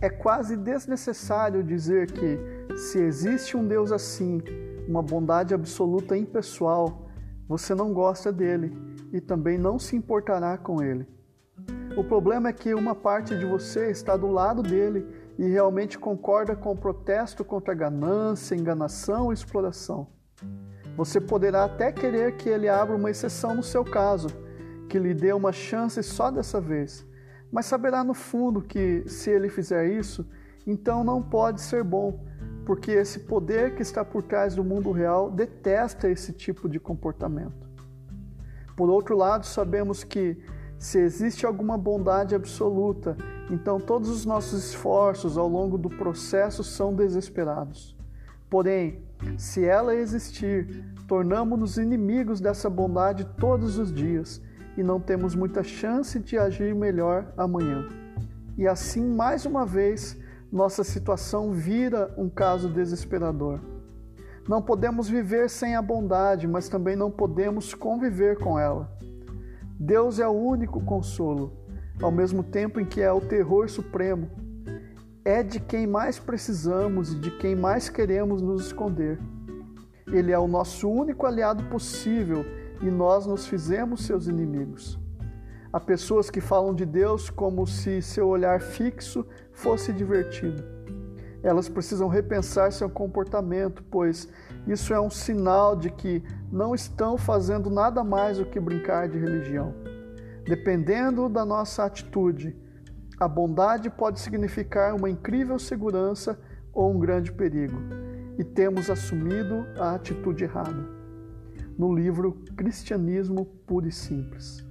É quase desnecessário dizer que, se existe um Deus assim, uma bondade absoluta impessoal, você não gosta dele e também não se importará com ele. O problema é que uma parte de você está do lado dele e realmente concorda com o protesto contra a ganância, enganação e exploração. Você poderá até querer que ele abra uma exceção no seu caso, que lhe dê uma chance só dessa vez, mas saberá no fundo que, se ele fizer isso, então não pode ser bom, porque esse poder que está por trás do mundo real detesta esse tipo de comportamento. Por outro lado, sabemos que, se existe alguma bondade absoluta, então todos os nossos esforços ao longo do processo são desesperados. Porém, se ela existir, tornamos-nos inimigos dessa bondade todos os dias e não temos muita chance de agir melhor amanhã. E assim, mais uma vez, nossa situação vira um caso desesperador. Não podemos viver sem a bondade, mas também não podemos conviver com ela. Deus é o único consolo, ao mesmo tempo em que é o terror supremo. É de quem mais precisamos e de quem mais queremos nos esconder. Ele é o nosso único aliado possível e nós nos fizemos seus inimigos. Há pessoas que falam de Deus como se seu olhar fixo fosse divertido. Elas precisam repensar seu comportamento, pois isso é um sinal de que não estão fazendo nada mais do que brincar de religião. Dependendo da nossa atitude, a bondade pode significar uma incrível segurança ou um grande perigo, e temos assumido a atitude errada no livro Cristianismo Puro e Simples.